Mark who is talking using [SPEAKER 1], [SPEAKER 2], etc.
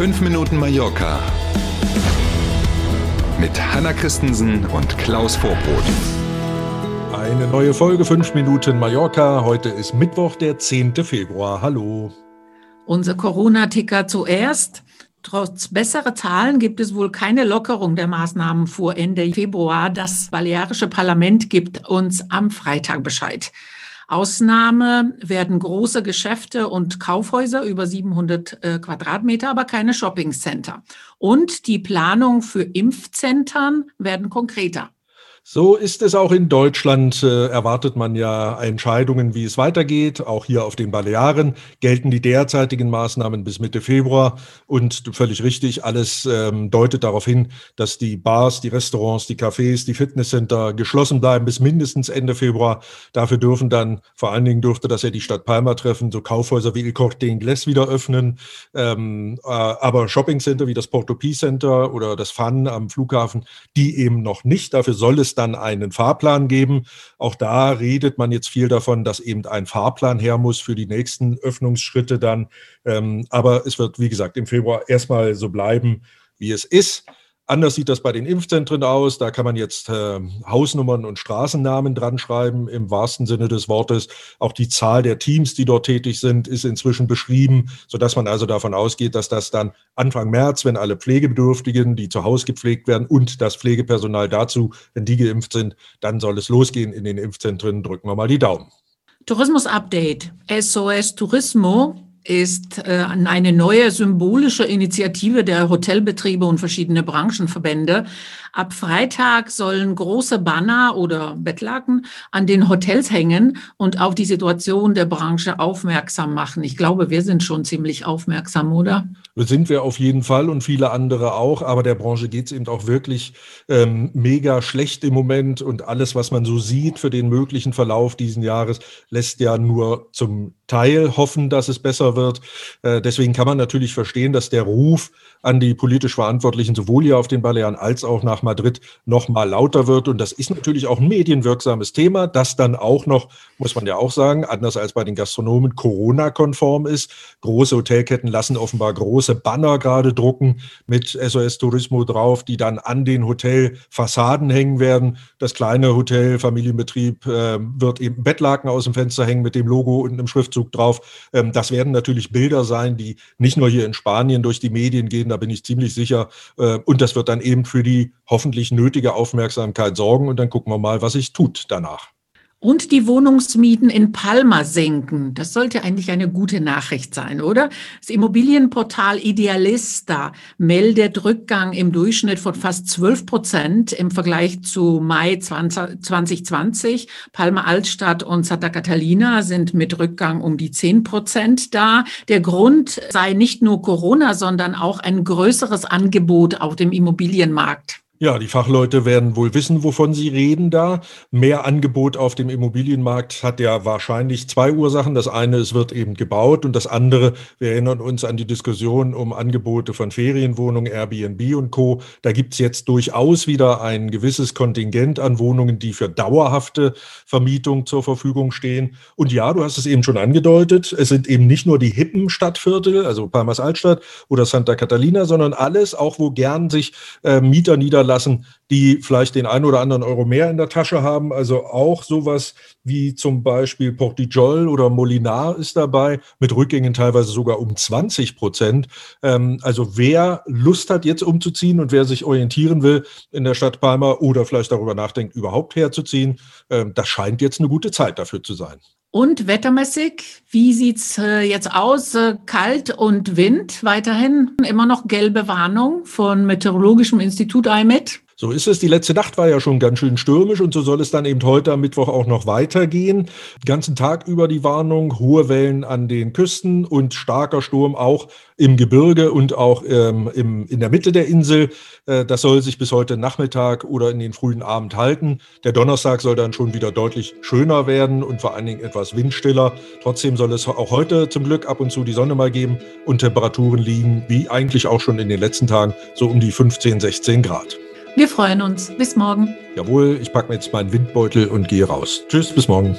[SPEAKER 1] 5 Minuten Mallorca mit Hanna Christensen und Klaus Vorbrot.
[SPEAKER 2] Eine neue Folge 5 Minuten Mallorca. Heute ist Mittwoch, der 10. Februar. Hallo.
[SPEAKER 3] Unser Corona-Ticker zuerst. Trotz besserer Zahlen gibt es wohl keine Lockerung der Maßnahmen vor Ende Februar. Das Balearische Parlament gibt uns am Freitag Bescheid. Ausnahme werden große Geschäfte und Kaufhäuser über 700 äh, Quadratmeter, aber keine Shoppingcenter. Und die Planung für Impfzentren werden konkreter.
[SPEAKER 2] So ist es auch in Deutschland. Äh, erwartet man ja Entscheidungen, wie es weitergeht. Auch hier auf den Balearen gelten die derzeitigen Maßnahmen bis Mitte Februar. Und völlig richtig, alles ähm, deutet darauf hin, dass die Bars, die Restaurants, die Cafés, die Fitnesscenter geschlossen bleiben bis mindestens Ende Februar. Dafür dürfen dann, vor allen Dingen dürfte das ja die Stadt Palma treffen, so Kaufhäuser wie Il Corte Inglés wieder öffnen. Ähm, äh, aber Shoppingcenter wie das Porto P Center oder das Fun am Flughafen, die eben noch nicht. Dafür soll es dann einen Fahrplan geben. Auch da redet man jetzt viel davon, dass eben ein Fahrplan her muss für die nächsten Öffnungsschritte dann. Ähm, aber es wird, wie gesagt, im Februar erstmal so bleiben, wie es ist. Anders sieht das bei den Impfzentren aus. Da kann man jetzt äh, Hausnummern und Straßennamen dran schreiben, im wahrsten Sinne des Wortes. Auch die Zahl der Teams, die dort tätig sind, ist inzwischen beschrieben, sodass man also davon ausgeht, dass das dann Anfang März, wenn alle Pflegebedürftigen, die zu Hause gepflegt werden und das Pflegepersonal dazu, wenn die geimpft sind, dann soll es losgehen in den Impfzentren. Drücken wir mal die Daumen.
[SPEAKER 3] Tourismus Update. SOS Turismo ist äh, eine neue symbolische Initiative der Hotelbetriebe und verschiedene Branchenverbände. Ab Freitag sollen große Banner oder Bettlaken an den Hotels hängen und auf die Situation der Branche aufmerksam machen. Ich glaube, wir sind schon ziemlich aufmerksam, oder?
[SPEAKER 2] Sind wir auf jeden Fall und viele andere auch, aber der Branche geht es eben auch wirklich ähm, mega schlecht im Moment und alles, was man so sieht für den möglichen Verlauf diesen Jahres, lässt ja nur zum Teil hoffen, dass es besser wird. Äh, deswegen kann man natürlich verstehen, dass der Ruf an die politisch Verantwortlichen sowohl hier auf den Balearen als auch nach Madrid noch mal lauter wird. Und das ist natürlich auch ein medienwirksames Thema, das dann auch noch, muss man ja auch sagen, anders als bei den Gastronomen, Corona-konform ist. Große Hotelketten lassen offenbar große Banner gerade drucken mit SOS Turismo drauf, die dann an den Hotelfassaden hängen werden. Das kleine Hotel, Familienbetrieb äh, wird eben Bettlaken aus dem Fenster hängen mit dem Logo und einem Schriftzug drauf. Ähm, das werden natürlich Bilder sein, die nicht nur hier in Spanien durch die Medien gehen, da bin ich ziemlich sicher. Äh, und das wird dann eben für die hoffentlich nötige Aufmerksamkeit sorgen. Und dann gucken wir mal, was sich tut danach
[SPEAKER 3] und die Wohnungsmieten in Palma senken. Das sollte eigentlich eine gute Nachricht sein, oder? Das Immobilienportal Idealista meldet Rückgang im Durchschnitt von fast 12 Prozent im Vergleich zu Mai 2020. Palma Altstadt und Santa Catalina sind mit Rückgang um die 10 Prozent da. Der Grund sei nicht nur Corona, sondern auch ein größeres Angebot auf dem Immobilienmarkt.
[SPEAKER 2] Ja, die Fachleute werden wohl wissen, wovon sie reden da. Mehr Angebot auf dem Immobilienmarkt hat ja wahrscheinlich zwei Ursachen. Das eine, es wird eben gebaut und das andere, wir erinnern uns an die Diskussion um Angebote von Ferienwohnungen, Airbnb und Co. Da gibt's jetzt durchaus wieder ein gewisses Kontingent an Wohnungen, die für dauerhafte Vermietung zur Verfügung stehen. Und ja, du hast es eben schon angedeutet, es sind eben nicht nur die hippen Stadtviertel, also Palmas Altstadt oder Santa Catalina, sondern alles, auch wo gern sich äh, Mieter niederlassen lassen, die vielleicht den einen oder anderen Euro mehr in der Tasche haben. Also auch sowas wie zum Beispiel Portijol oder Molinar ist dabei, mit Rückgängen teilweise sogar um 20 Prozent. Ähm, also wer Lust hat, jetzt umzuziehen und wer sich orientieren will in der Stadt Palma oder vielleicht darüber nachdenkt, überhaupt herzuziehen, ähm, das scheint jetzt eine gute Zeit dafür zu sein.
[SPEAKER 3] Und wettermäßig, wie sieht's äh, jetzt aus? Äh, kalt und Wind weiterhin immer noch gelbe Warnung von Meteorologischem Institut IMET.
[SPEAKER 2] So ist es. Die letzte Nacht war ja schon ganz schön stürmisch und so soll es dann eben heute am Mittwoch auch noch weitergehen. Den ganzen Tag über die Warnung, hohe Wellen an den Küsten und starker Sturm auch im Gebirge und auch ähm, im, in der Mitte der Insel. Äh, das soll sich bis heute Nachmittag oder in den frühen Abend halten. Der Donnerstag soll dann schon wieder deutlich schöner werden und vor allen Dingen etwas windstiller. Trotzdem soll es auch heute zum Glück ab und zu die Sonne mal geben und Temperaturen liegen, wie eigentlich auch schon in den letzten Tagen, so um die 15, 16 Grad.
[SPEAKER 3] Wir freuen uns. Bis morgen.
[SPEAKER 2] Jawohl, ich packe mir jetzt meinen Windbeutel und gehe raus. Tschüss, bis morgen.